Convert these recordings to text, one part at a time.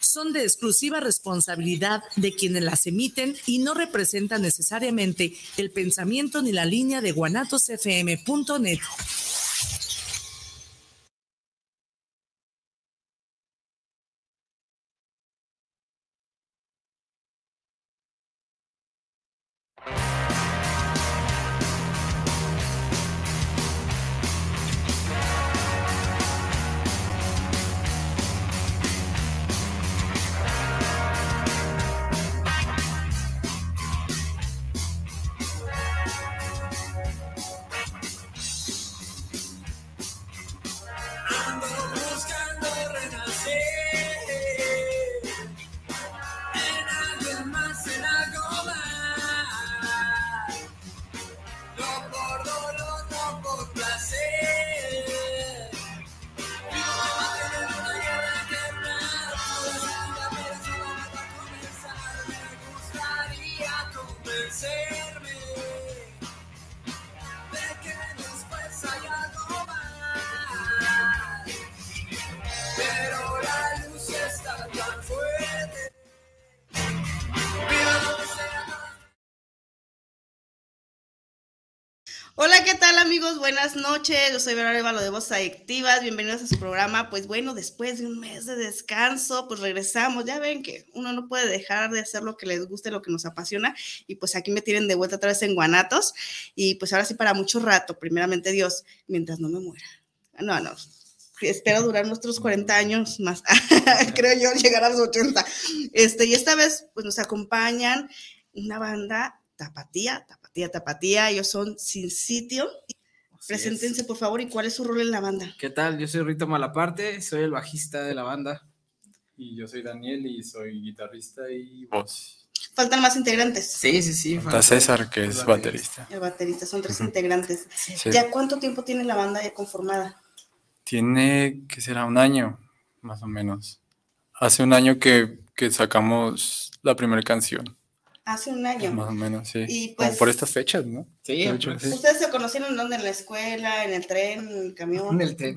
son de exclusiva responsabilidad de quienes las emiten y no representan necesariamente el pensamiento ni la línea de guanatosfm.net. buenas noches. Yo soy Verónica Évalo de Voz Adictivas. Bienvenidos a su programa. Pues bueno, después de un mes de descanso, pues regresamos. Ya ven que uno no puede dejar de hacer lo que les guste, lo que nos apasiona. Y pues aquí me tienen de vuelta otra vez en Guanatos. Y pues ahora sí para mucho rato, primeramente Dios, mientras no me muera. No, no. Espero durar nuestros 40 años más. Creo yo llegar a los 80. Este, y esta vez pues nos acompañan una banda tapatía, tapatía, tapatía. Ellos son Sin Sitio Preséntense, por favor, y cuál es su rol en la banda. ¿Qué tal? Yo soy Rito Malaparte, soy el bajista de la banda. Y yo soy Daniel y soy guitarrista y voz. Faltan más integrantes. Sí, sí, sí. Falta César, que es baterista. El baterista, son tres integrantes. ¿Ya cuánto tiempo tiene la banda ya conformada? Tiene, que será un año, más o menos. Hace un año que, que sacamos la primera canción. Hace un año. Más o menos, sí. Y pues, Como por estas fechas, ¿no? Sí, ¿Ustedes se conocieron dónde? ¿En la escuela, en el tren, en el camión? En el tren.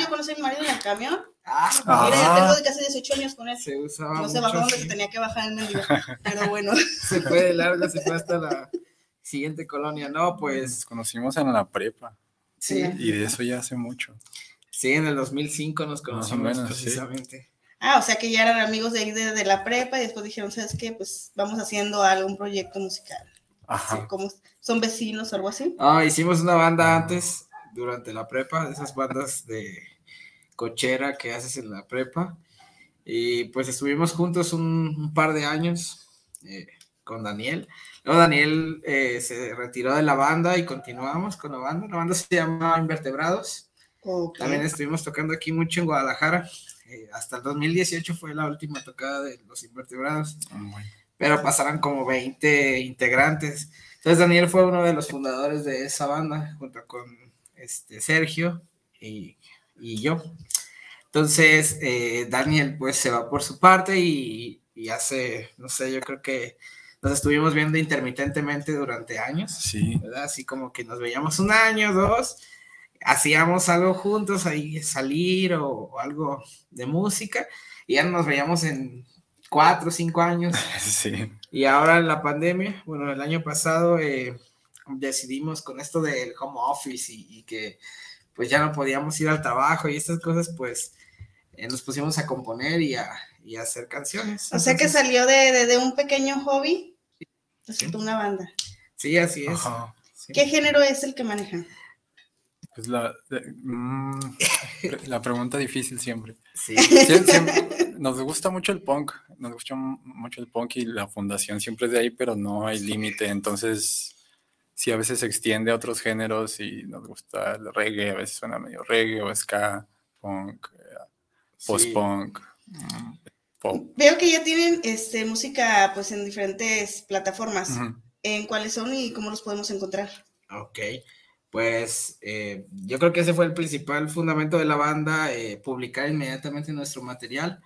Yo conocí a mi marido en el camión. Ah, Mira, tengo de casi 18 años con él. Se usaba No se bajó donde se tenía que bajar en el día, pero bueno. Se fue de largo, se fue hasta la siguiente colonia. No, pues... Nos conocimos en la prepa. Sí. Y de eso ya hace mucho. Sí, en el 2005 nos conocimos precisamente. Ah, o sea que ya eran amigos de ahí de, la prepa y después dijeron, ¿sabes qué? Pues vamos haciendo algún proyecto musical. Ajá. como son vecinos o algo así. Ah, hicimos una banda antes, durante la prepa, esas bandas de cochera que haces en la prepa. Y pues estuvimos juntos un, par de años eh, con Daniel. Luego Daniel eh, se retiró de la banda y continuamos con la banda. La banda se llama Invertebrados. También estuvimos tocando aquí mucho en Guadalajara. Eh, hasta el 2018 fue la última tocada de los invertebrados. Ah, Pero pasaron como 20 integrantes. Entonces Daniel fue uno de los fundadores de esa banda, junto con este, Sergio y, yo. Entonces eh, Daniel pues se va por su parte y, hace, no sé, yo creo que nos estuvimos viendo intermitentemente durante años. Sí. Así como que nos veíamos un año, dos, hacíamos algo juntos, ahí salir o, algo de música, y ya nos veíamos en cuatro o cinco años. Sí. Y ahora en la pandemia, bueno, el año pasado eh, decidimos con esto del home office y, que pues ya no podíamos ir al trabajo y estas cosas, pues eh, nos pusimos a componer y a, hacer canciones. O sea que salió de, un pequeño hobby, resultó una banda. Sí, así es. ¿Qué género es el que manejan? Pues la, mm, la pregunta difícil siempre. Sí. Nos gusta mucho el punk, nos gusta mucho el punk y la fundación siempre es de ahí, pero no hay límite. Entonces, sí, a veces se extiende a otros géneros y nos gusta el reggae, a veces suena medio reggae o ska, punk, eh, post-punk. Mm, Veo que ya tienen este, música pues en diferentes plataformas. ¿En cuáles son y cómo los podemos encontrar? Ok pues eh, yo creo que ese fue el principal fundamento de la banda, eh, publicar inmediatamente nuestro material,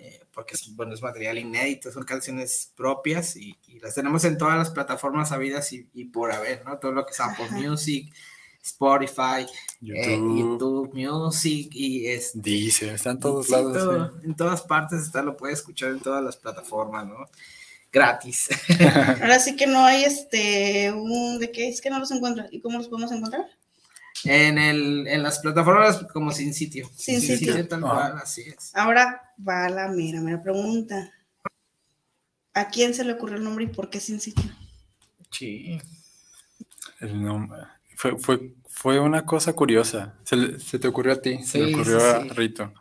eh, porque es, bueno, es material inédito, son canciones propias y, las tenemos en todas las plataformas habidas y, por haber, ¿no? Todo lo que es Apple Music, Spotify, YouTube, eh, YouTube Music y es Deezer, está en todos lados. todo, en todas partes está, lo puedes escuchar en todas las plataformas, ¿no? Gratis. Ahora sí que no hay este, un, ¿de qué? Es que no los encuentro. ¿Y cómo los podemos encontrar? En, el, en las plataformas como sin sitio. Sin sitio. tal cual, así es. Ahora va la mera, mera pregunta. ¿A quién se le ocurrió el nombre y por qué sin sitio? Sí. El nombre. Fue, fue, fue una cosa curiosa. Se, le- se te ocurrió a ti, se Sí, le ocurrió sí, a. Rito.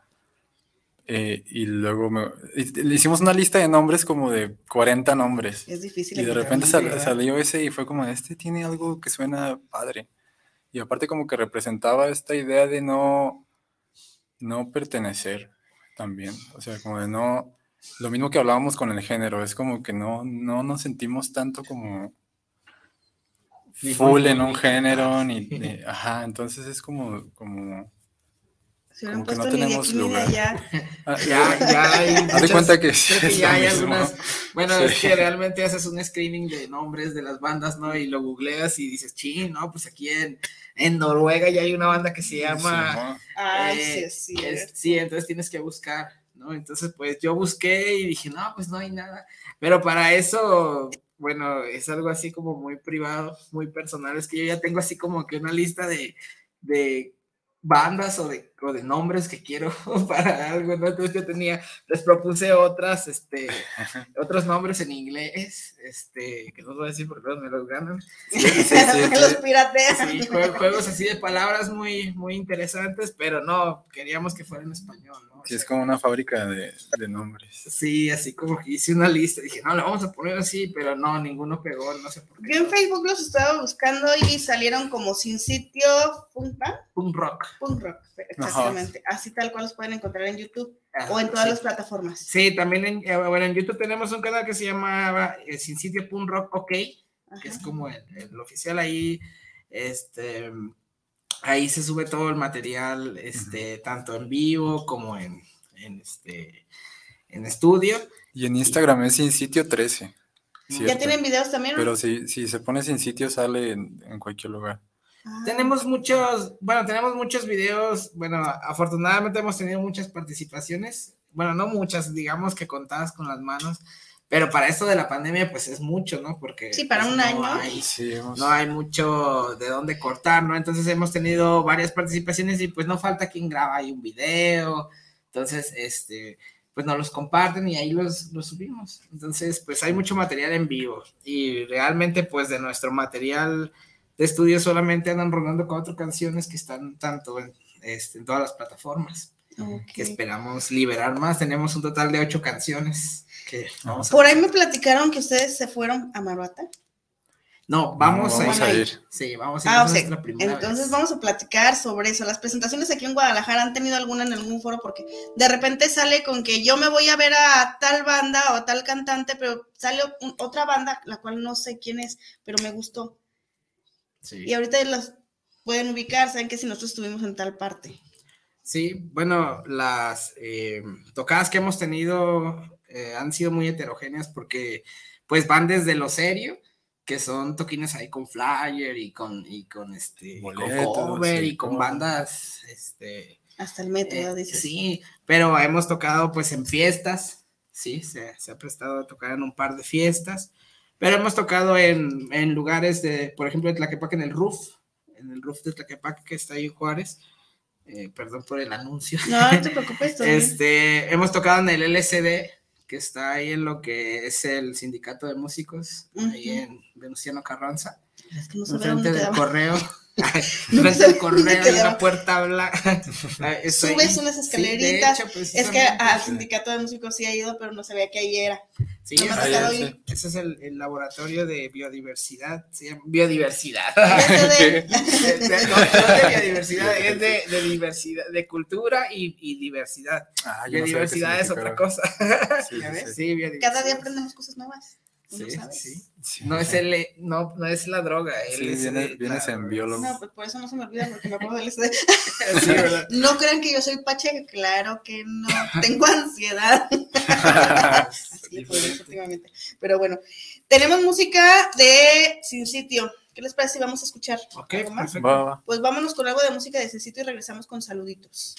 Eh, y luego me- y- le hicimos una lista de nombres como de 40 nombres. Es difícil. Y de repente salió ese y fue como, este tiene algo que suena padre. Y aparte como que representaba esta idea de no, no pertenecer también. O sea, como de no, lo mismo que hablábamos con el género, es como que no, no nos sentimos tanto como full en un género, ni, ni- ajá, entonces es como, como, Hubieran como que no tenemos lugar. ah, Ya, ya hay. Haz de muchas- cuenta que creo que ya hay mismo. algunas. Bueno, Sí. es que realmente haces un screening de nombres de las bandas, ¿no? Y lo googleas y dices, ching, no, pues aquí en, en Noruega ya hay una banda que se llama. Ay, eh, sí, sí. es- sí, entonces tienes que buscar, ¿no? Entonces, pues yo busqué y dije, no, pues no hay nada. Pero para eso, bueno, es algo así como muy privado, muy personal. Es que yo ya tengo así como que una lista de, de bandas o de, o de nombres que quiero para algo, ¿no? Entonces yo tenía, les propuse otras, este, otros nombres en inglés, este, que no os voy a decir porque me los ganan. Sí, sí, sí, los sí. piratean. Sí, jue- juegos así de palabras muy, muy interesantes, pero no, queríamos que fuera en español, ¿no? Sí, es como una fábrica de, de nombres. Sí, así como que hice una lista, dije, no, le vamos a poner así, pero no, ninguno pegó, no sé por qué. Yo en Facebook los estaba buscando y salieron como sin sitio punk, Punk rock. punk rock, exactamente. Así tal cual los pueden encontrar en YouTube o en todas sí. las plataformas. Sí, también en, eh, bueno, en YouTube tenemos un canal que se llama eh, Sin Sitio Punk Rock OK, que es como el, el oficial ahí, este, ahí se sube todo el material, este, tanto en vivo como en, en este, en estudio. Y en Instagram es sin sitio 13. ¿Ya cierto. tienen videos también? Pero si, si se pone sin sitio sale en, en cualquier lugar. Ah, Tenemos muchos, bueno, tenemos muchos videos, bueno, afortunadamente hemos tenido muchas participaciones, bueno, no muchas, digamos que contadas con las manos, pero para esto de la pandemia, pues es mucho, ¿no? Porque Sí, para pues, un no año. hay- Sí, no hay mucho de dónde cortar, ¿no? Entonces hemos tenido varias participaciones y pues no falta quien graba ahí un video, entonces, este, pues nos los comparten y ahí los, los subimos. Entonces, pues hay mucho material en vivo y realmente pues de nuestro material de estudio solamente andan rodando cuatro canciones que están tanto en, este, en todas las plataformas, ok. que esperamos liberar más. Tenemos un total de ocho canciones que vamos a... Por ahí me platicaron que ustedes se fueron a Maruata. No, vamos, No, vamos a a ir. Sí, vamos a ir. Ah, o sea, entonces vez. vamos a platicar sobre eso. Las presentaciones aquí en Guadalajara han tenido alguna en algún foro porque de repente sale con que yo me voy a ver a tal banda o a tal cantante, pero sale un- otra banda, la cual no sé quién es, pero me gustó. Sí. Y ahorita las pueden ubicar, saben que si nosotros estuvimos en tal parte. Sí, bueno, las eh, tocadas que hemos tenido eh, han sido muy heterogéneas porque pues van desde lo serio, que son toquines ahí con flyer y con, y con este con Boletos, cover sí, y con bandas, este, Hasta el metro, eh, sí, pero hemos tocado pues en fiestas, sí, se, se ha prestado a tocar en un par de fiestas, pero hemos tocado en, en lugares de, por ejemplo, en Tlaquepaque, en el roof, en el roof de Tlaquepaque que está ahí en Juárez, eh, perdón por el anuncio. No, no te preocupes. bien. Este, hemos tocado en el LCD, que está ahí en lo que es el sindicato de músicos, ahí en Venustiano Carranza, Es que no enfrente del correo. Del dónde correo quedaba. una puerta blanca. Subes unas escaleritas. Es que al sindicato de músicos sí ha ido, pero no sabía que ahí era. Sí, no ese- sí. es el, el laboratorio de biodiversidad. Se llama biodiversidad. De- no, no es de biodiversidad, es de, de diversidad, de cultura y, y diversidad. Ah, no biodiversidad es otra cosa. Sí, ¿Ya sí, ves? sí. Sí, biodiversidad. Cada día aprendemos cosas nuevas. ¿Tú Sí, sabes? sí. Sí. No es el, no, no es la droga. Sí, él es vienes- el- en biólogo. No, pues por eso no se me olvida porque me acuerdo del SD. Sí, ¿verdad? No crean que yo soy pacheca, claro que no. Tengo ansiedad. Así le últimamente. Pero bueno, tenemos música de Sin Sitio, ¿Qué les parece si vamos a escuchar? Ok, algo más? perfecto. Va, va. Pues vámonos con algo de música de Cecito y regresamos con saluditos.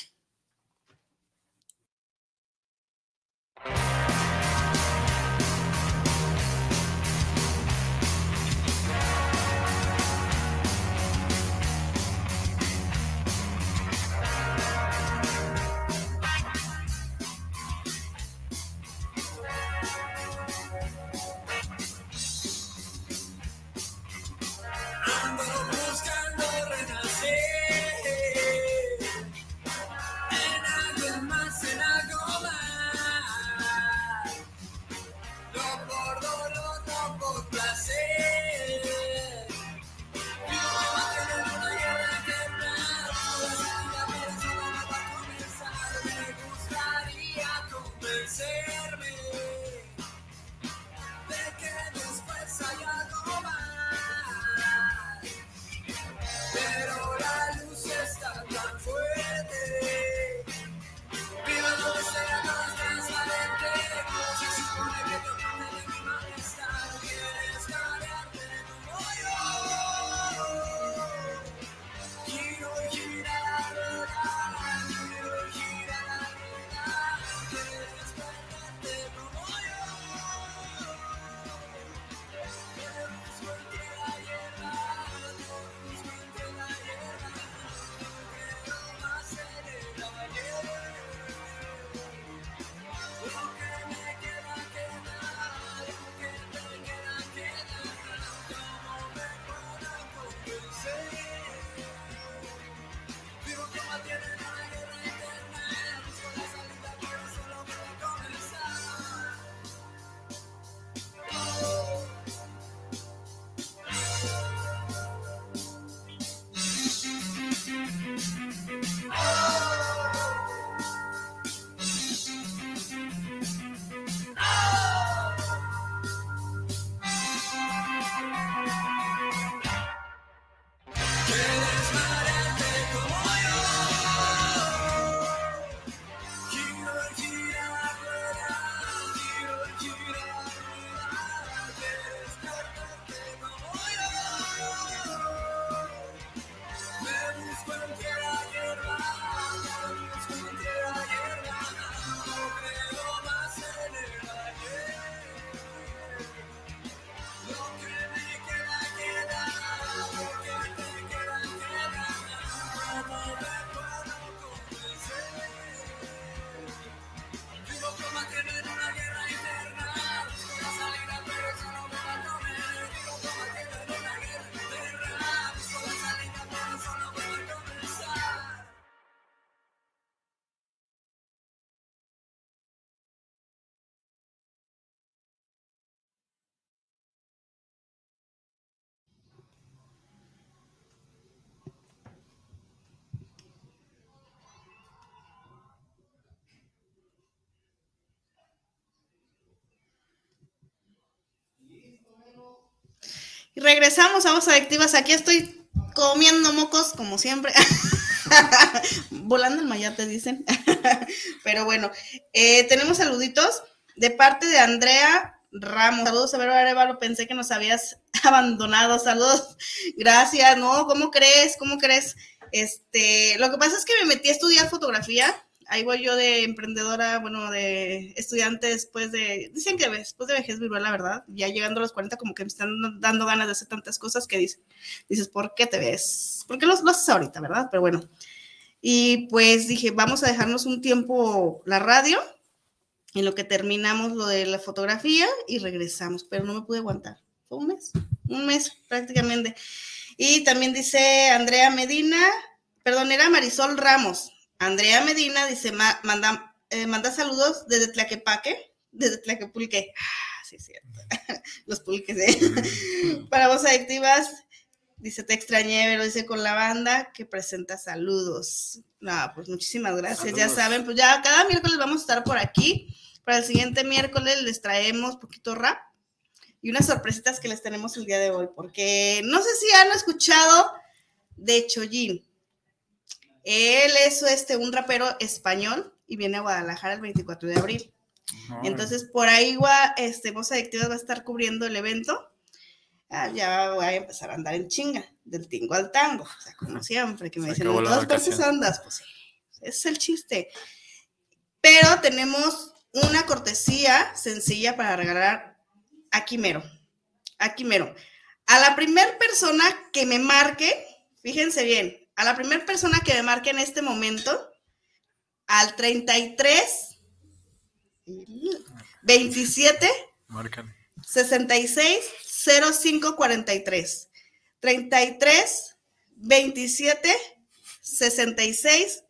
Regresamos a Voz Adictivas. Aquí estoy comiendo mocos, como siempre. Volando el mayate, dicen. Pero bueno, eh, tenemos saluditos de parte de Andrea Ramos. Saludos, a ver, Arevalo. Pensé que nos habías abandonado. Saludos. Gracias. No, ¿cómo crees? ¿Cómo crees? Este, lo que pasa es que me metí a estudiar fotografía. Ahí voy yo de emprendedora, bueno, de estudiante después de, dicen que después de vejez viruela, la verdad, ya llegando a los 40 como que me están dando ganas de hacer tantas cosas que dices, dices, ¿por qué te ves? ¿Por qué lo, lo haces ahorita, verdad? Pero bueno, y pues dije, vamos a dejarnos un tiempo la radio, en lo que terminamos lo de la fotografía y regresamos, pero no me pude aguantar. Fue un mes, un mes prácticamente. Y también dice Andrea Medina, perdón, era Marisol Ramos. Andrea Medina dice, ma- manda, eh, manda saludos desde Tlaquepaque, desde Tlaquepulque. Ah, sí, es cierto. Los pulques, ¿eh? Para vos adictivas, dice, te extrañé, pero dice con la banda que presenta saludos. No, pues muchísimas gracias. Ya saben, pues ya cada miércoles vamos a estar por aquí. Para el siguiente miércoles les traemos poquito rap y unas sorpresitas que les tenemos el día de hoy, porque no sé si han escuchado de Chollín. Él es este, un rapero español y viene a Guadalajara el 24 de abril. No, Entonces, por ahí este, Voz Adictivas va a estar cubriendo el evento. ah, ya voy a empezar a andar en chinga, del tingo al tango, o sea, como siempre, que me dicen, en todas partes andas, pues sí, ese es el chiste. Pero tenemos una cortesía sencilla para regalar aquí mero, aquí mero. A la primer persona que me marque, fíjense bien, a la primer persona que me marque en este momento, al 33 27 Márcale. 66 05 43 33 27 66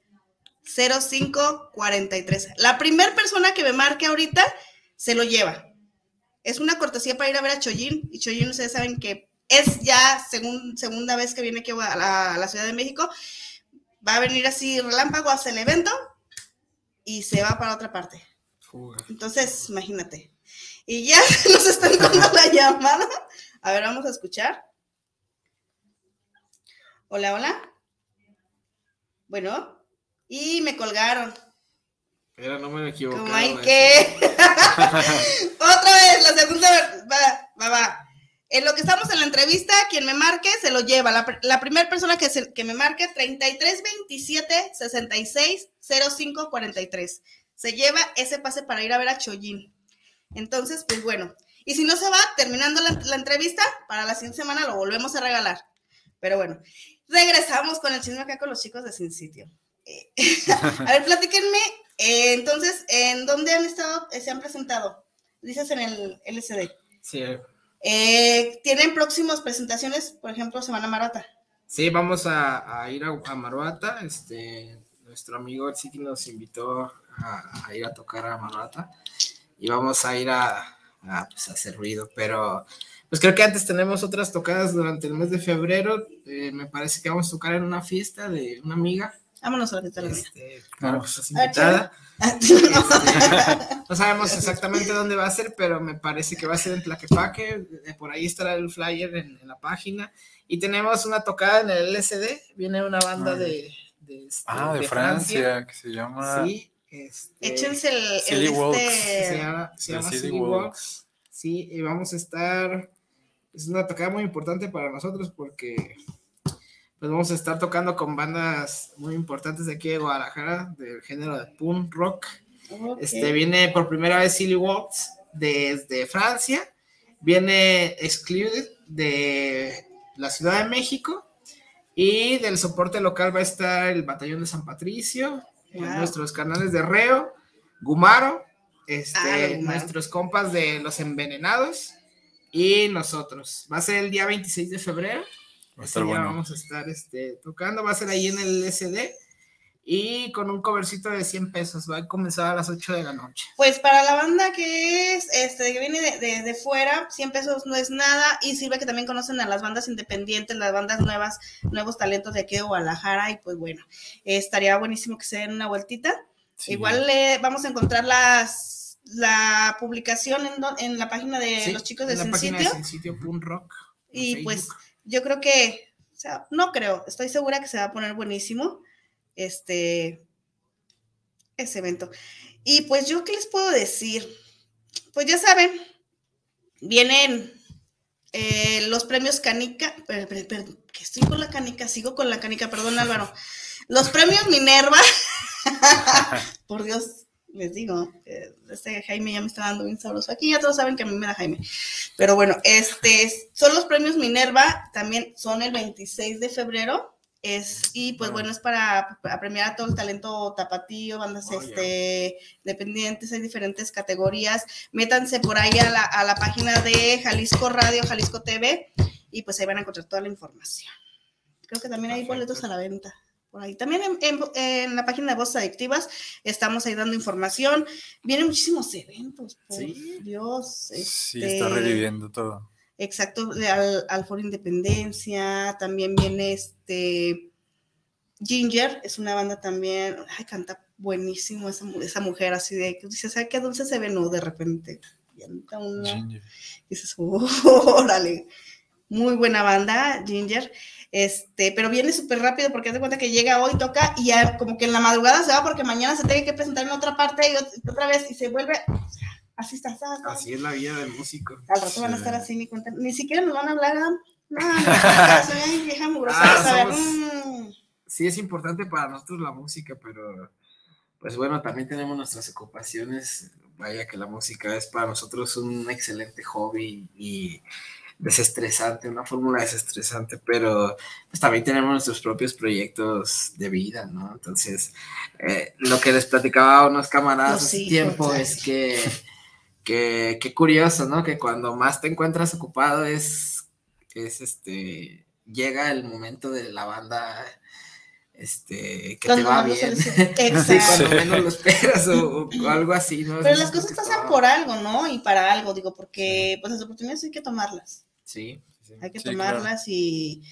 05 43. La primera persona que me marque ahorita se lo lleva. Es una cortesía para ir a ver a Choyin y Choyin ustedes saben que es ya segun- segunda vez que viene aquí a la, a la Ciudad de México. Va a venir así relámpago, hace el evento y se va para otra parte. Entonces, imagínate. Y ya nos están dando la llamada. A ver, vamos a escuchar. Hola, hola. Bueno, y me colgaron. Pero no me equivoqué. Como hay que. Otra vez, la segunda. vez. Va, va, va. En lo que estamos en la entrevista, quien me marque se lo lleva. La, la primera persona que, se- que me marque, 33 27 66 05 43. Se lleva ese pase para ir a ver a Choyin. Entonces, pues bueno. Y si no se va, terminando la, la entrevista, para la siguiente semana lo volvemos a regalar. Pero bueno, regresamos con el chisme acá con los chicos de Sin Sitio. Eh, a ver, platíquenme. eh, entonces, ¿en dónde han estado, eh, se han presentado? Dices en el LCD. Sí, Eh, ¿Tienen próximas presentaciones? Por ejemplo, Semana Marata. sí, vamos a, ir a, a Maruata. Este, nuestro amigo el Siki nos invitó a, ir a tocar a Maruata y vamos a ir a, pues, hacer ruido. Pero, pues creo que antes tenemos otras tocadas durante el mes de febrero. Eh, me parece que vamos a tocar en una fiesta de una amiga. Vámonos a la fiesta de la mía. Este, claro, Vamos. estás invitada. Este, no sabemos exactamente dónde va a ser, pero me parece que va a ser en Tlaquepaque. eh, Por ahí estará el flyer en, en la página. Y tenemos una tocada en el LSD. Viene una banda Ah. de, de, este, Ah, de, Francia, que se llama. Sí, este, Échense el, el Silly Walks. se llama, se de llama City City Walks. Walks. Sí, y vamos a estar. Es una tocada muy importante para nosotros porque pues vamos a estar tocando con bandas muy importantes de aquí de Guadalajara, del género de punk rock. Este, viene por primera vez Silly Walks desde Francia. Viene Excluded de la Ciudad de México. Y del soporte local va a estar el Batallón de San Patricio, nuestros canales de Reo, Gumaro, este, Ah, nuestros compas de Los Envenenados y nosotros. Va a ser el día 26 de febrero. Día bueno. vamos a estar este, tocando, va a ser ahí en el SD y con un covercito de 100 pesos. Va a comenzar a las 8 de la noche. Pues para la banda que es, este, que viene de, de- de fuera, 100 pesos no es nada y sirve que también conocen a las bandas independientes, las bandas nuevas, nuevos talentos de aquí de Guadalajara y pues bueno, eh, estaría buenísimo que se den una vueltita. Sí. Igual le vamos a encontrar las la publicación en, do- en la página de Sí, los chicos de en la Sin página Sitio de Sin Sitio Punk Rock. y pues Facebook. Yo creo que, o sea, no creo, estoy segura que se va a poner buenísimo este ese evento. Y pues yo qué les puedo decir, pues ya saben, vienen eh, los premios Canica, per- per- per- que estoy con la Canica, sigo con la Canica, perdón Álvaro, los premios Minerva, por Dios, les digo, eh, este Jaime ya me está dando bien sabroso. Aquí ya todos saben que a mí me da Jaime. Pero bueno, este son los premios Minerva, también son el 26 de febrero. Es, y pues bueno, es para, para premiar a todo el talento tapatío, bandas Oh, este, dependientes, hay diferentes categorías. Métanse por ahí a la, a la página de Jalisco Radio, Jalisco TV, y pues ahí van a encontrar toda la información. Creo que también hay Perfecto. boletos a la venta. Por ahí. También en, en- en la página de Voces Adictivas estamos ahí dando información. Vienen muchísimos eventos, por Sí. Dios. Sí, este, está reviviendo todo. Exacto, al, al Foro Independencia, también viene este Ginger, es una banda también, ay, canta buenísimo esa, esa mujer, así de que dices, ay, qué dulce se ve, no, de repente, canta una, Ginger. dices, órale, muy buena banda, Ginger, este, pero viene súper rápido porque haz de cuenta que llega hoy, toca y ya como que en la madrugada se va porque mañana se tiene que presentar en otra parte y ot- otra vez y se vuelve, Así está, está, está. Así es la vida del músico. Al rato van a estar así, ni. Ni siquiera nos van a hablar. No, no, soy ay, vieja mugrosa. Ah, vas a ver, somos- mm. Sí es importante para nosotros la música, pero pues bueno, también tenemos nuestras ocupaciones. Vaya que la música es para nosotros un excelente hobby y desestresante, una fórmula desestresante, pero pues también tenemos nuestros propios proyectos de vida, ¿no? Entonces, eh, lo que les platicaba a unos camaradas hace tiempo es que, que, qué curioso, ¿no? Que cuando más te encuentras ocupado es, es este, llega el momento de la banda, este, que te va bien. les- Sí, Exacto. cuando menos lo esperas o, o algo así, ¿no? Pero las cosas pasan por algo, ¿no? Y para algo, digo, porque pues las oportunidades hay que tomarlas. Sí, sí. Hay que Sí, claro. tomarlas y,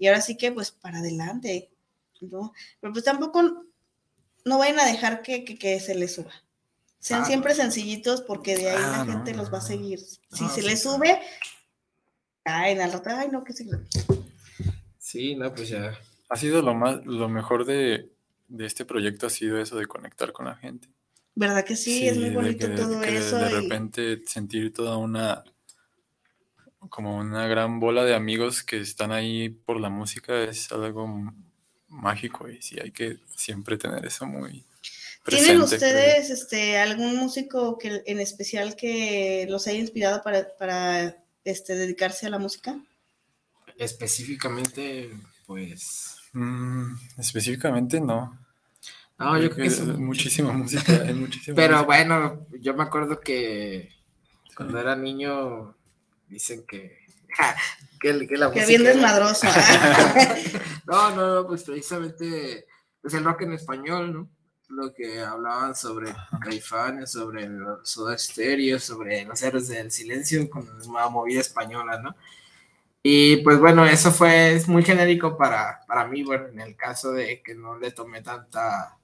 y ahora sí que pues para adelante, ¿no? Pero pues tampoco no vayan a dejar que, que, que se les suba. Sean Ah, siempre sencillitos porque de ahí Ah, la no, gente no, los va a seguir. Si No, se sí, les sube, caen al rato, ay no, que se... Sí, no, pues ya. Ha sido lo más, lo mejor de, de este proyecto ha sido eso de conectar con la gente. ¿Verdad que sí? es muy de bonito que- todo que de- eso. De, y- repente sentir toda una, como una gran bola de amigos que están ahí por la música es algo mágico y sí hay que siempre tener eso muy presente. ¿Tienen ustedes este, algún músico que, en especial que los haya inspirado para, para este, dedicarse a la música? Específicamente, pues. Mm, específicamente no. No, yo creo que es muchísima música, hay muchísima Pero música. bueno, yo me acuerdo que cuando era niño dicen que. que, que la Que música bien desmadroso. No, no, no, pues precisamente pues el rock en español, ¿no? Lo que hablaban sobre Caifanes, sobre los Soda Stereo, sobre los héroes del silencio con la movida española, ¿no? Y pues bueno, eso fue es muy genérico para, para mí, bueno, en el caso de que no le tomé tanta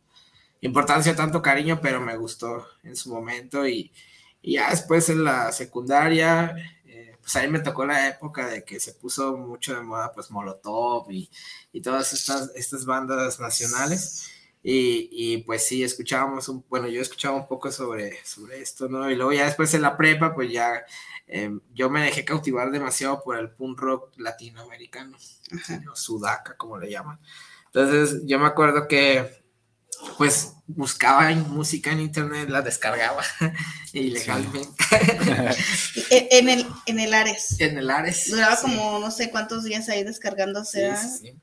importancia, tanto cariño, pero me gustó en su momento y, y ya después en la secundaria, pues ahí me tocó la época de que se puso mucho de moda pues Molotov y, y todas estas, estas bandas nacionales. Y, y, pues sí, escuchábamos, un, bueno, yo escuchaba un poco sobre, sobre esto, ¿no? Y luego ya después en la prepa, pues ya eh, yo me dejé cautivar demasiado por el punk rock latinoamericano, o sudaca, como le llaman. Entonces yo me acuerdo que pues buscaba en música en internet, la descargaba ilegalmente E- en, el, en el Ares. en el Ares. Duraba sí. como no sé cuántos días ahí descargándose. Sí, sí, sí.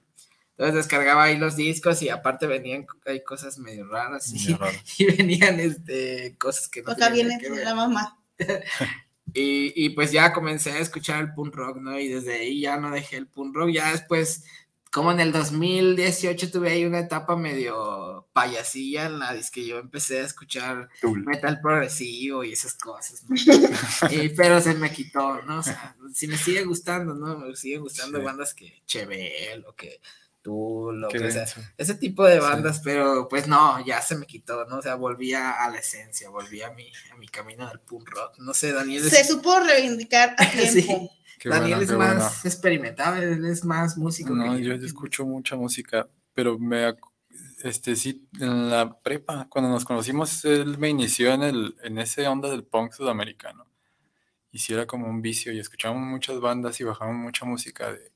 Entonces descargaba ahí los discos y aparte venían hay cosas medio raras y, Medio raro. y venían este, cosas que no Acá viene que ver. la mamá. Y, y pues ya comencé a escuchar el punk rock, ¿no? Y desde ahí ya no dejé el punk rock. Ya después, como en el 2018 tuve ahí una etapa medio payasilla en la que yo empecé a escuchar Tool. metal progresivo y esas cosas, ¿no? Y- pero se me quitó, ¿no? O sea, si me sigue gustando, ¿no? Me siguen gustando Sí. bandas que Chevel o que tú, lo Qué que sea, ese tipo de Sí. bandas, pero pues no, ya se me quitó, ¿no? O sea, volví a, la esencia, volví a mi, a mi camino del punk rock. No sé, Daniel es, Se supo reivindicar a Sí. Qué Daniel bueno, es más bueno. experimentado, él es más músico. No, que yo, yo escucho mucha música, pero me, este sí, en la prepa, cuando nos conocimos, él me inició en el, en ese onda del punk sudamericano. Y sí era como un vicio, y escuchábamos muchas bandas y bajábamos mucha música de,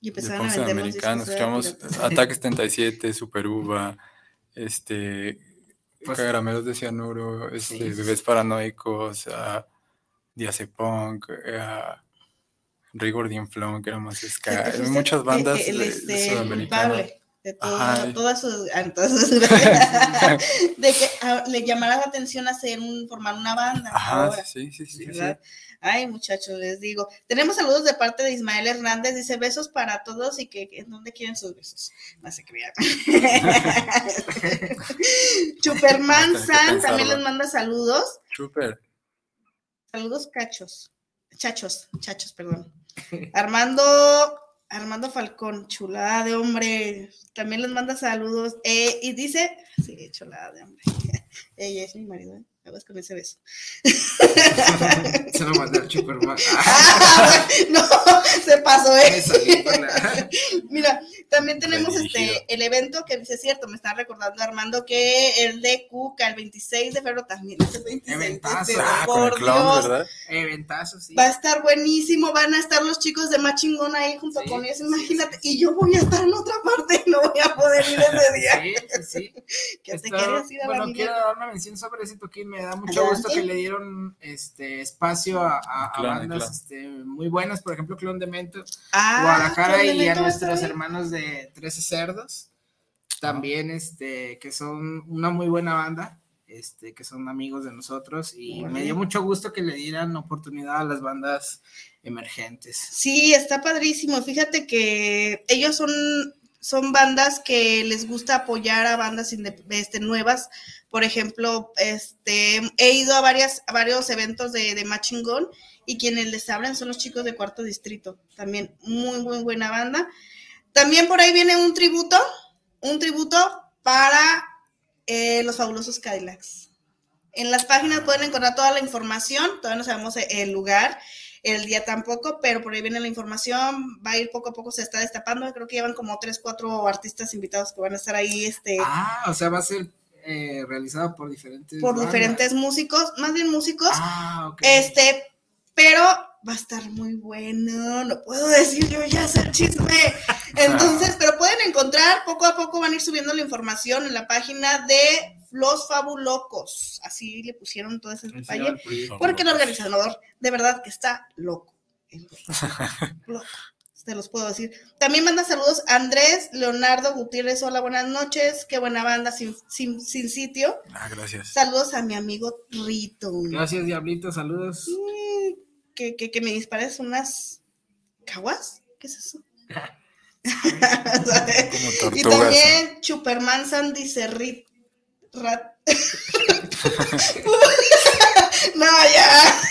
Y de punk sudamericano. discos de Escuchamos piratas. Ataque 77, Super Uva, este, Pues- Caramelos de Cianuro, este, Sí. Bebés Paranoicos, a Diazepunk, a Rigor Dinflón, que era más ska. Muchas bandas el, de- este, de el sudamericanas. culpable de todo- todas sus, de que ah, le llamara la atención hacer un formar una banda Ajá, ahora, sí, sí, sí. Ay, muchachos, les digo. Tenemos saludos de parte de Ismael Hernández. Dice besos para todos y que en dónde quieren sus besos. No se crean. Que San también les manda saludos. Super. Saludos, cachos. Chachos, chachos, perdón. Armando, Armando Falcón, chulada de hombre. También les manda saludos. Eh, y dice, sí, chulada de hombre. Ella es mi marido. ¿eh? Aguas con ese beso. Se lo mandé al Superman. Ah, no, se pasó, ¿eh? Mira, también tenemos este el evento que dice cierto, me está recordando Armando que el de Cuca el 26 de febrero también es el 26 de Eventazo. febrero, Ah, con el por Dios. ¿verdad? Eventazo, sí. Va a estar buenísimo, van a estar los chicos de Machingón ahí junto Sí, con ellos, sí, imagínate, y yo voy a estar en otra parte, no voy a poder ir ese día. Sí, sí. Que te Esto- querías ir a la bueno, quiero dar una mención sobre ese toquín. Me da mucho Adelante. gusto que le dieron este espacio a, a- a Clon, bandas este, muy buenas, por ejemplo, Clon de Mento, Ah, Guadalajara y a nuestros hermanos de 13 Cerdos, también este, que son una muy buena banda. Este, que son amigos de nosotros y me dio mucho gusto que le dieran oportunidad a las bandas emergentes. Sí, está padrísimo. Fíjate que ellos son, son bandas que les gusta apoyar a bandas este, nuevas. Por ejemplo, este, he ido a, varias, varios eventos de, de Matching Gun y quienes les hablan son los chicos de Cuarto Distrito. También muy, muy buena banda. También por ahí viene un tributo, un tributo para eh, los fabulosos Cadillacs. En las páginas pueden encontrar toda la información, todavía no sabemos el lugar, el día tampoco, pero por ahí viene la información, va a ir poco a poco, se está destapando, creo que llevan como tres, cuatro artistas invitados que van a estar ahí, este, Ah, o sea, va a ser eh, realizado por diferentes por bandas. diferentes músicos, más bien músicos, Ah, ok. este, pero va a estar muy bueno, no puedo decir yo ya sé el chisme. Entonces, pero pueden encontrar, poco a poco van a ir subiendo la información en la página de Los Fabulocos, así le pusieron todo ese detalle. Porque el organizador de verdad que está loco. Te los puedo decir. También manda saludos a Andrés Leonardo Gutiérrez. Hola, buenas noches. Qué buena banda sin, sin, sin sitio. Ah, gracias. Saludos a mi amigo Rito. Gracias, Diablito, saludos. Mm, Que, que, que me dispares unas caguas. ¿Qué es eso? Como y también Superman Sandy Cerrit. Rat- no, ya.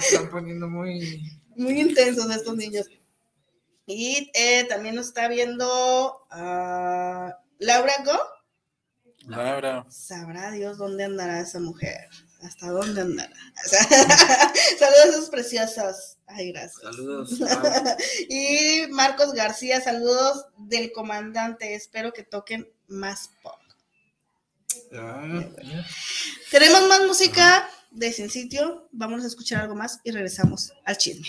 Se están poniendo muy. muy intensos estos niños. Y eh, también nos está viendo ah, Laura Go. Laura. Sabrá Dios dónde andará esa mujer. ¿Hasta dónde andará? Saludos a esos preciosos. Ay, gracias. Saludos. Ah, Y Marcos García, saludos del comandante. Espero que toquen más pop. ah, Tenemos más música de Sin Sitio. Vamos a escuchar algo más y regresamos al chisme.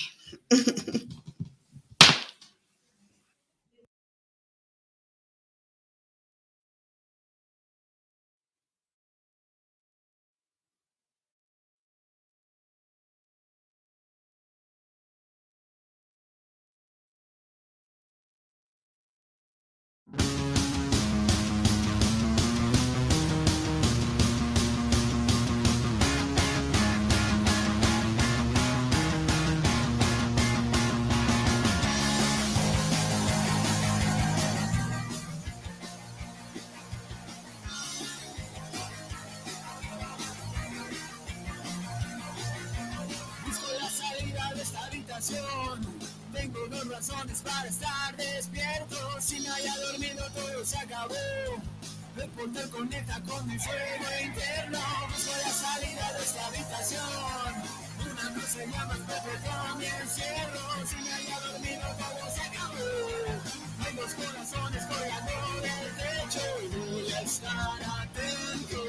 habitación. Tengo dos razones para estar despierto. Si me haya dormido, todo se acabó. El portal conecta con mi fuego interno. Busco la salida de esta habitación. Una no se llama perpetuo mi encierro. Si me haya dormido, todo se acabó. Hay dos corazones colgando del techo. Y voy a estar atento.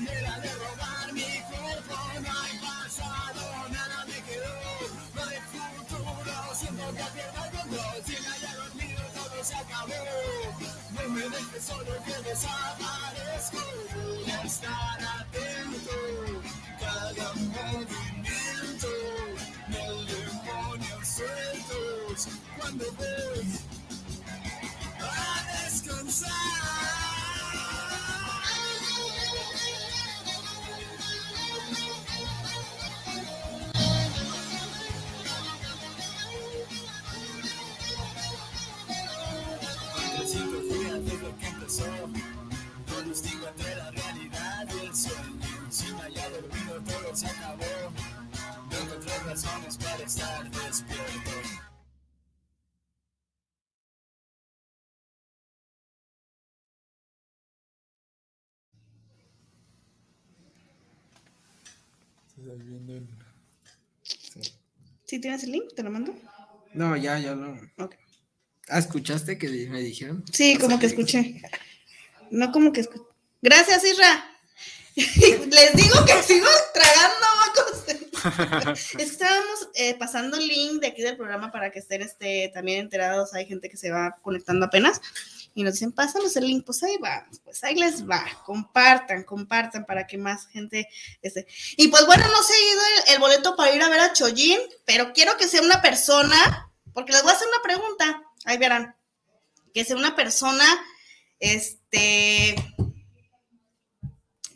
Manera de robar mi cuerpo. No hay pasado, nada me quedó. No hay futuro, siento que pierdo el control. Si me haya dormido, todo se acabó. No me dejes solo que desaparezco. Voy a estar atento, cada movimiento. Mil demonios sueltos cuando voy a descansar. Se acabó, no encontré razones para estar despierto. ¿Sí tienes el link? ¿Te lo mando? No, ya, ya lo. Ok. Ah, ¿escuchaste que me dijeron? Sí, como que escuché. No como que escuché. Gracias, Isra. Les digo que sigo tragando mocos. es que estábamos eh, pasando el link de aquí del programa para que estén este, también enterados. Hay gente que se va conectando apenas y nos dicen, pásanos el link. Pues ahí va, pues ahí les va. Compartan, compartan para que más gente esté. Y pues bueno, no se ha ido el, el boleto para ir a ver a Chollín, pero quiero que sea una persona, porque les voy a hacer una pregunta. Ahí verán. Que sea una persona, este,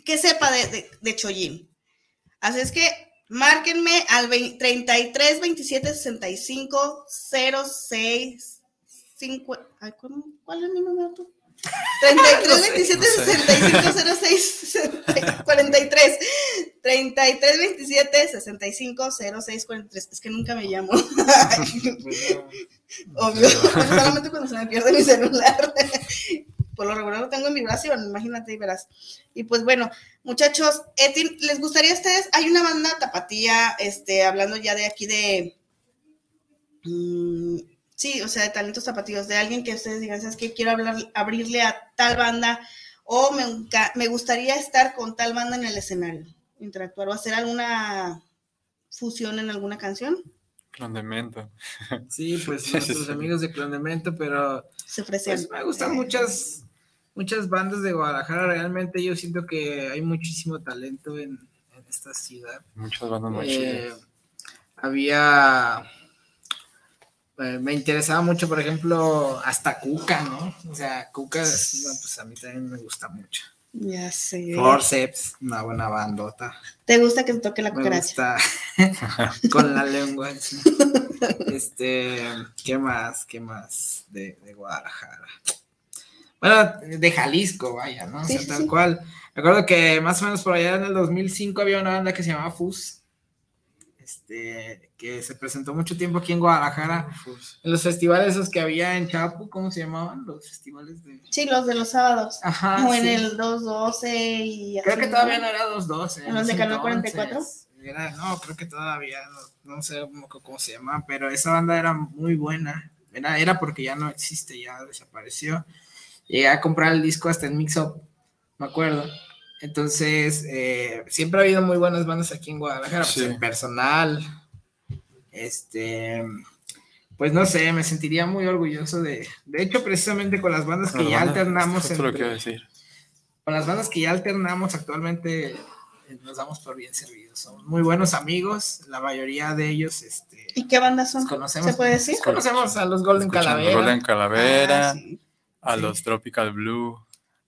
que sepa de, de, de Chollín. Así es que márquenme al 20 33 27 65 06 50. Ay, ¿cuál, cuál es mi número tú? 33 27 no sé. 65 06 43 33 27 65 06 43 es que nunca me llamo Pues no. obvio solamente cuando se me pierde mi celular por lo regular lo tengo en vibración imagínate y verás. Y pues bueno muchachos Etin, les gustaría a ustedes hay una banda tapatía este hablando ya de aquí de mm, sí o sea de talentos tapatíos de alguien que ustedes digan sabes que quiero hablar abrirle a tal banda o me, me gustaría estar con tal banda en el escenario interactuar o hacer alguna fusión en alguna canción Clon de menta. Sí, pues nuestros amigos de Clondemento, pero se ofrecen pues, me gustan muchas, muchas bandas de Guadalajara. Realmente yo siento que hay muchísimo talento en, en esta ciudad. Muchas bandas muy Eh, había eh, me interesaba mucho, por ejemplo, hasta Cuca, ¿no? O sea, Cuca, no, pues a mí también me gusta mucho. ya sé Forceps, una buena bandota. ¿Te gusta que te toque la Me cucaracha? gusta con la lengua. Este, ¿qué más? ¿Qué más de, de Guadalajara? Bueno, de Jalisco, vaya, ¿no? O sea, Sí, tal sí. cual. Recuerdo que más o menos por allá en el 2005 había una banda que se llamaba Fus. Este, que se presentó mucho tiempo aquí en Guadalajara, en los festivales esos que había en Chapu, ¿cómo se llamaban? Los festivales de... Sí, los de los sábados. Ajá, o en sí. el 212 y Creo así, que todavía no era 212. ¿En los de Canal entonces. 44? Era, no, creo que todavía, no, no sé cómo, cómo se llama, pero esa banda era muy buena. Era, era porque ya no existe, ya desapareció. Llegué a comprar el disco hasta en Mix Up, me acuerdo. Entonces, eh, siempre ha habido muy buenas bandas aquí en Guadalajara, pues en personal. Este, pues no sé, me sentiría muy orgulloso de, de hecho, precisamente con las bandas que ya alternamos entre- decir. con las bandas que ya alternamos actualmente eh, nos damos por bien servidos. Somos muy buenos amigos, la mayoría de ellos este, ¿Y qué bandas son? conocemos. ¿Se puede decir? Conocemos a los Golden Escuchan Calavera. Golden Calavera, Ah, sí. A sí. los Tropical Blue,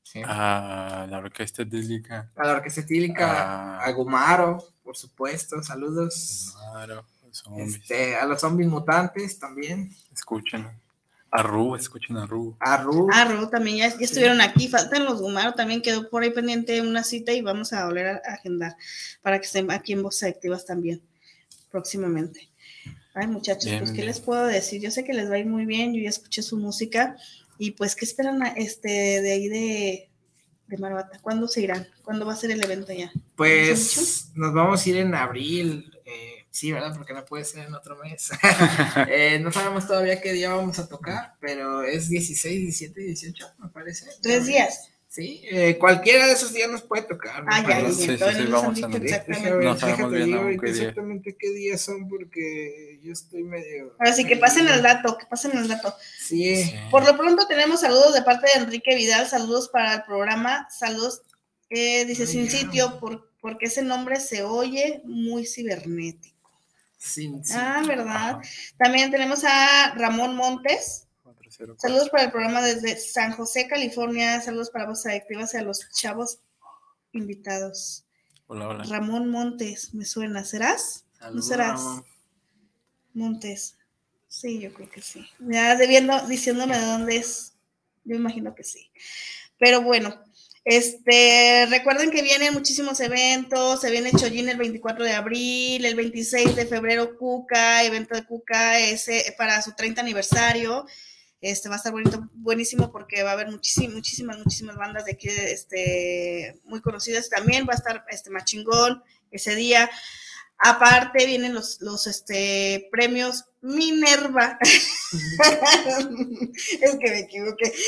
sí, a la Orquesta Etílica, A la Orquesta Etílica, Ah. a Gumaro, por supuesto, saludos. zombies. Este, a los zombies mutantes también. Escuchen. A Ru, escuchen a Ru. A Ru. Ah, Ru, también ya, ya estuvieron aquí. Faltan los Gumaro, también quedó por ahí pendiente una cita y vamos a volver a, a agendar para que estén aquí en Voces Activas también próximamente. Ay, muchachos, Bien, pues, ¿qué bien. les puedo decir? Yo sé que les va a ir muy bien, yo ya escuché su música y pues, ¿qué esperan a- este, de ahí de, de Marabata? ¿Cuándo se irán? ¿Cuándo va a ser el evento ya? Pues nos vamos a ir en abril. eh, sí, ¿verdad? Porque no puede ser en otro mes. Eh, no sabemos todavía qué día vamos a tocar, pero es 16, 17, 18, me parece. Tres días. Sí, eh, cualquiera de esos días nos puede tocar. ¿no? Ah, ya, Pero- Sí, vamos a exactamente. Déjame, No sabemos bien digo qué día. exactamente qué días son porque yo estoy medio... Ahora sí, que pasen el dato, que pasen el dato. Sí, Sí. Por lo pronto tenemos saludos de parte de Enrique Vidal, saludos para el programa, saludos, eh, dice sin ya. sitio, por- porque ese nombre se oye muy cibernético. sin sí. Ah, ¿verdad? Ajá. También tenemos a Ramón Montes, 404. saludos para el programa desde San José, California, saludos para vos adictivas y a los chavos invitados. Hola, hola. Ramón Montes, me suena, ¿serás? Saludos, serás. Ramón. Montes. Sí, yo creo que sí. Ya debiendo, diciéndome de dónde es. Yo imagino que sí. Pero bueno, este, recuerden que vienen muchísimos eventos. Se viene Chollín el 24 de abril, el 26 de febrero Cuca, evento de Cuca, ese para su 30 aniversario. Este va a estar bonito, buenísimo porque va a haber muchísimas, muchísimas, muchísimas bandas de aquí, este, muy conocidas. También va a estar este Machingón ese día. Aparte vienen los, los este, premios Minerva. es que me equivoqué.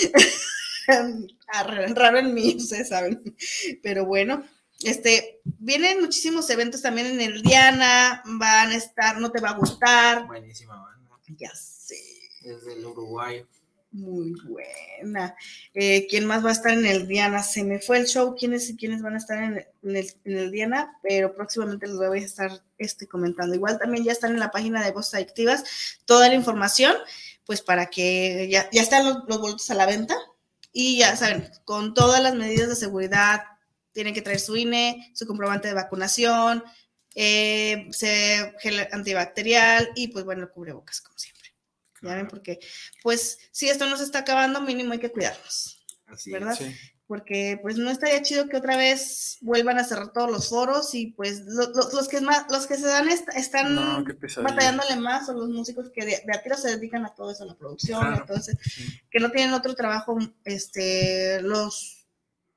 Ah, raro raro en mí, ustedes saben. Pero bueno, este, vienen muchísimos eventos también en el Diana. Van a estar, no te va a gustar. Buenísima banda. Ya sé. Desde el Uruguay. Muy buena. Eh, ¿Quién más va a estar en el Diana? Se me fue el show. ¿Quiénes, quiénes van a estar en el, Diana? Pero próximamente les voy a estar este, comentando. Igual también ya están en la página de Voces Adictivas toda la información, pues para que ya, ya están los, los boletos a la venta. Y ya saben, con todas las medidas de seguridad, tienen que traer su INE, su comprobante de vacunación, eh, gel antibacterial y pues bueno, cubrebocas, como siempre. Ya ven, porque pues si esto no se está acabando, mínimo hay que cuidarnos, Así ¿verdad? Sí. Porque pues no estaría chido que otra vez vuelvan a cerrar todos los foros y pues lo- lo- los que más, los que se dan est- están No, batallándole más son los músicos que de, de a tiro se dedican a todo eso, a la producción, Claro. Sí. que no tienen otro trabajo, este, los,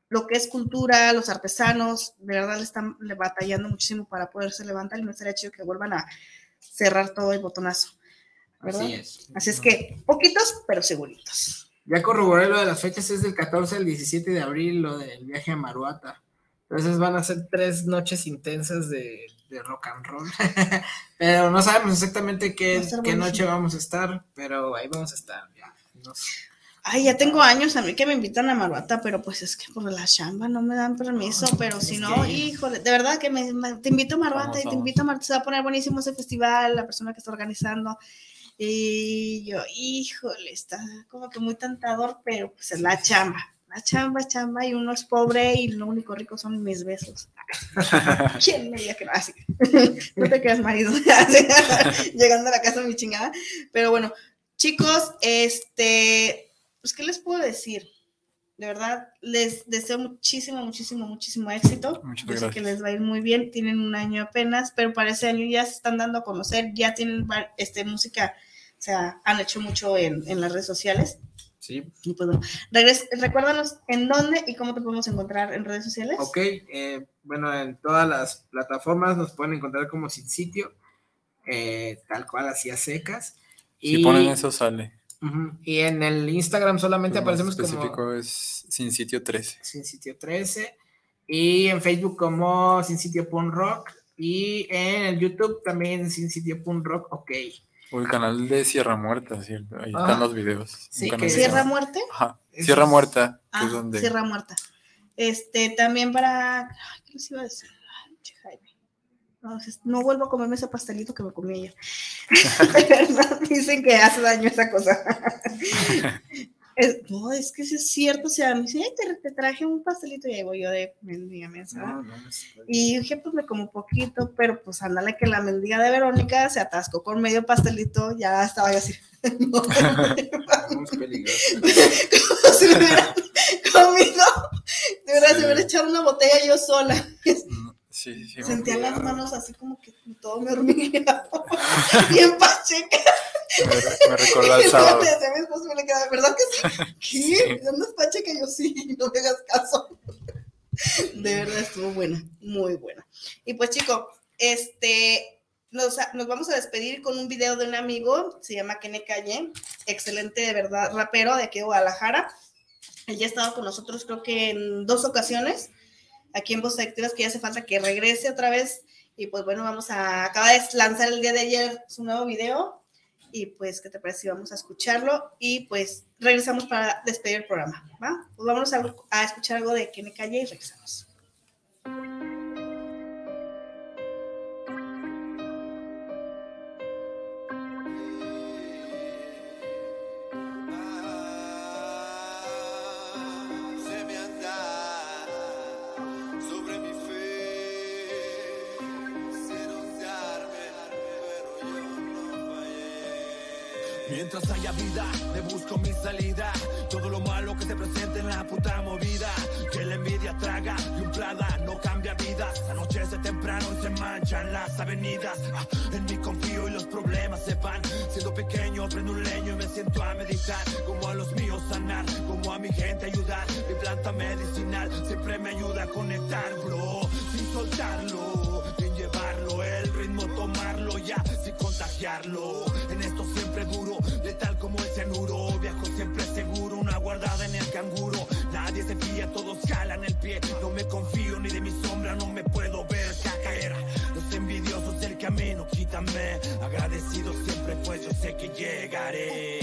lo que es cultura, los artesanos, de verdad le están batallando muchísimo para poderse levantar y no estaría chido que vuelvan a cerrar todo el botonazo, ¿verdad? Así es. Así es que poquitos, pero seguritos. Ya corroboré lo de las fechas, es del 14 al 17 de abril, lo del viaje a Maruata. Entonces van a ser tres noches intensas de, de rock and roll. pero no sabemos exactamente qué, qué noche vamos a estar, pero ahí vamos a estar. Ya. Ay, ya tengo años a mí que me invitan a Maruata, pero pues es que por la chamba no me dan permiso, No, pero si no, que- híjole, de verdad que me, me- te invito a Maruata Vamos, y te vamos. invito a Maruata, se va a poner buenísimo ese festival, la persona que está organizando. Y yo, híjole, está como que muy tentador, pero pues es la chamba. La chamba chamba y uno es pobre y lo único rico son mis besos. ¿Quién me diría que no? Así. no te quedas marido. Llegando a la casa mi chingada. Pero bueno, chicos, este, pues, ¿qué les puedo decir? De verdad, les deseo muchísimo, muchísimo, muchísimo éxito. Muchas Yo sé que gracias. les va a ir muy bien. Tienen un año apenas, pero para ese año ya se están dando a conocer, ya tienen este, música, o sea, han hecho mucho en, en las redes sociales. Sí. Y pues regres- recuérdanos en dónde y cómo te podemos encontrar en redes sociales. Ok, eh, bueno, en todas las plataformas nos pueden encontrar como sin sitio, eh, tal cual, así a secas. Si Y, ponen eso, sale. y en el Instagram solamente Lo más aparecemos como específico es sin sitio 13. Sin Sitio 13 y en Facebook como Sin Sitio Punk Rock y en el YouTube también Sin Sitio Punk Rock, ok. El canal de Sierra Muerta, ¿cierto? Ahí Ah. están los videos. Sí, que- Sierra Muerte. Ajá. Sierra Muerta, que Ah, es donde. Sierra Muerta. Este, también para. Ay, ¿Qué les iba a decir? Ay, che, Jaime. No, vuelvo a comerme ese pastelito que me comí ayer. Dicen que hace daño esa cosa. Es- no, es que sí es cierto. O sea, me dice, "Ay, te, te traje un pastelito y ahí voy yo de mendiga mensa. No, no. Y dije, pues me como poquito, pero pues ándale que la mendiga de Verónica se atascó con medio pastelito, ya estaba yo así. no, como si me hubiera comido, de verdad, se Sí. hubiera echado una botella yo sola. Sí, sí. Sentía las manos así como que todo me hormigueaba. y en pacheca. Me, me recordó al sábado. le decía a mi esposo, me le quedaba, ¿verdad que sí? ¿Qué? ¿Andas pacheca? Yo sí, no me hagas caso. De verdad estuvo buena, muy buena. Y pues, chico, este, nos, nos vamos a despedir con un video de un amigo, se llama Kene Calle, excelente, de verdad, rapero de aquí de Guadalajara. Él ya ha estado con nosotros creo que en dos ocasiones aquí en Voz Activas, que ya hace falta que regrese otra vez. Y pues bueno, vamos a, acaba de lanzar el día de ayer su nuevo video. Y pues, ¿qué te parece? Vamos a escucharlo y pues regresamos para despedir el programa, ¿va? Pues vamos a, a escuchar algo de Kene Calle y regresamos. Mientras haya vida, le busco mi salida. Todo lo malo que se presente en la puta movida. Que la envidia traga y un plaga no cambia vidas. Anochece temprano y se manchan las avenidas. Ah, en mí confío y los problemas se van. Siendo pequeño, prendo un leño y me siento a meditar. Como a los míos sanar, como a mi gente ayudar. Mi planta medicinal siempre me ayuda a conectar, bro. Sin soltarlo, sin llevarlo. El ritmo tomarlo ya, sin contagiarlo. Duro, letal como el cianuro. Viajo siempre seguro, una guardada en el canguro. Nadie se fía, todos jalan el pie. No me confío ni de mi sombra, no me puedo ver caer. Los envidiosos del camino, quítame. Agradecido siempre, pues yo sé que llegaré.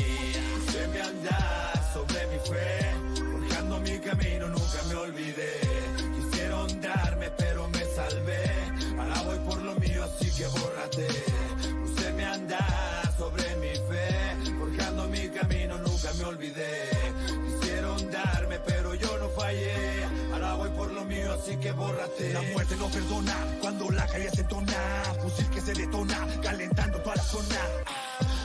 Se me andar sobre mi fe, forjando mi camino, nunca me olvidé. Quisieron darme, pero me salvé. Ahora voy por lo mío, así que bórrate. Usted me anda sobre mi fe, camino, nunca me olvidé. Quisieron darme, pero yo no fallé. Ahora voy por lo mío, así que bórrate. La muerte no perdona cuando la calle se entona. Fusil que se detona, calentando toda la zona.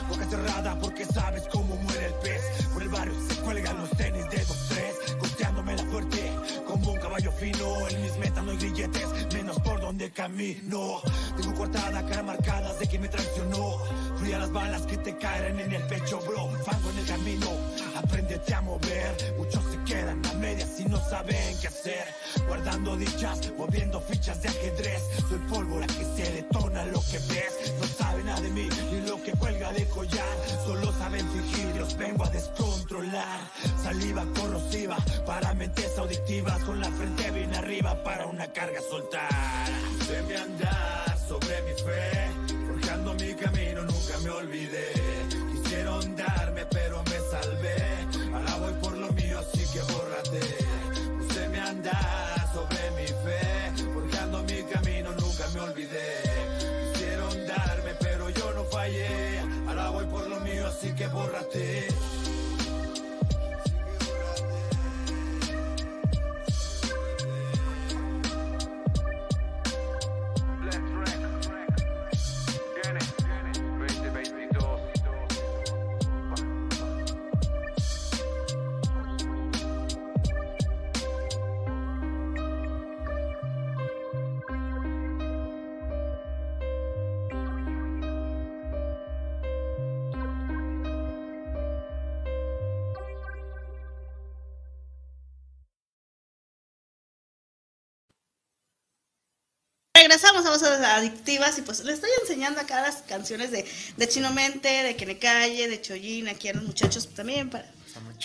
Boca cerrada porque sabes cómo muere el pez. Por el barrio se cuelgan los tenis de dos tres, costeándome la suerte como un caballo fino. En mis metas no hay grilletes, menos por donde camino. Tengo cortada, cara marcadas de que me traicionó. Fría las balas que te caen en el pecho, bro. Fango en el camino, apréndete a mover. Muchos se quedan a medias y no saben qué hacer. Guardando dichas, moviendo fichas de ajedrez. Soy pólvora que se detona lo que ves. No saben nada de mí ni lo que cuelga de collar. Solo saben fingir, los vengo a descontrolar. Saliva corrosiva para mentes auditivas. Con la frente bien arriba para una carga soltar. Se andar sobre mi fe, forjando mi camino, nunca me olvidé. Quisieron darme, pero me salvé. Ahora voy por lo mío, así que bórrate. Usted me anda sobre mi fe, forjando mi camino, nunca me olvidé. Quisieron darme, pero yo no fallé. Ahora voy por lo mío, así que bórrate. Regresamos a Voces Adictivas y pues les estoy enseñando acá las canciones de, de Chino Mente, de Kene Calle, de Chollín, aquí a los muchachos también para,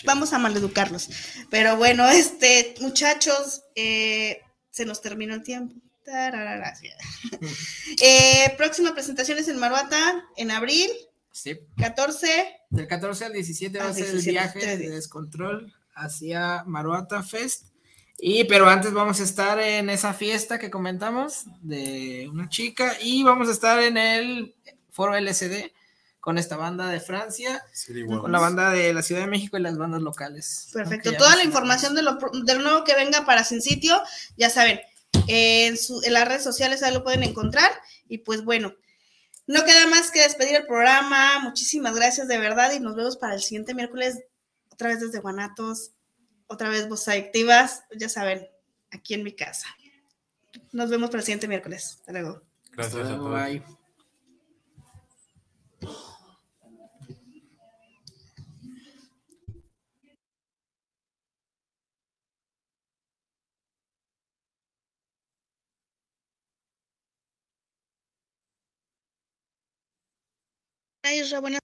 vamos a maleducarlos. Pero bueno, este, muchachos, eh, se nos terminó el tiempo. Eh, próxima presentación es en Maruata, en abril, Sí. 14. Del 14 al 17 va a ser el 17, viaje de descontrol hacia Maruata Fest. Y pero antes vamos a estar en esa fiesta que comentamos de una chica y vamos a estar en el foro LCD con esta banda de Francia, con la banda de la Ciudad de México y las bandas locales. Perfecto. Toda la información de lo, pro- de lo nuevo que venga para Sin Sitio, ya saben, en, su- en las redes sociales ahí lo pueden encontrar. Y pues bueno, no queda más que despedir el programa. Muchísimas gracias de verdad y nos vemos para el siguiente miércoles, otra vez desde Guanatos, otra vez Voz Adictivas, ya saben, aquí en mi casa. Nos vemos para el siguiente miércoles. Hasta luego. Gracias a todos. Bye. Buenas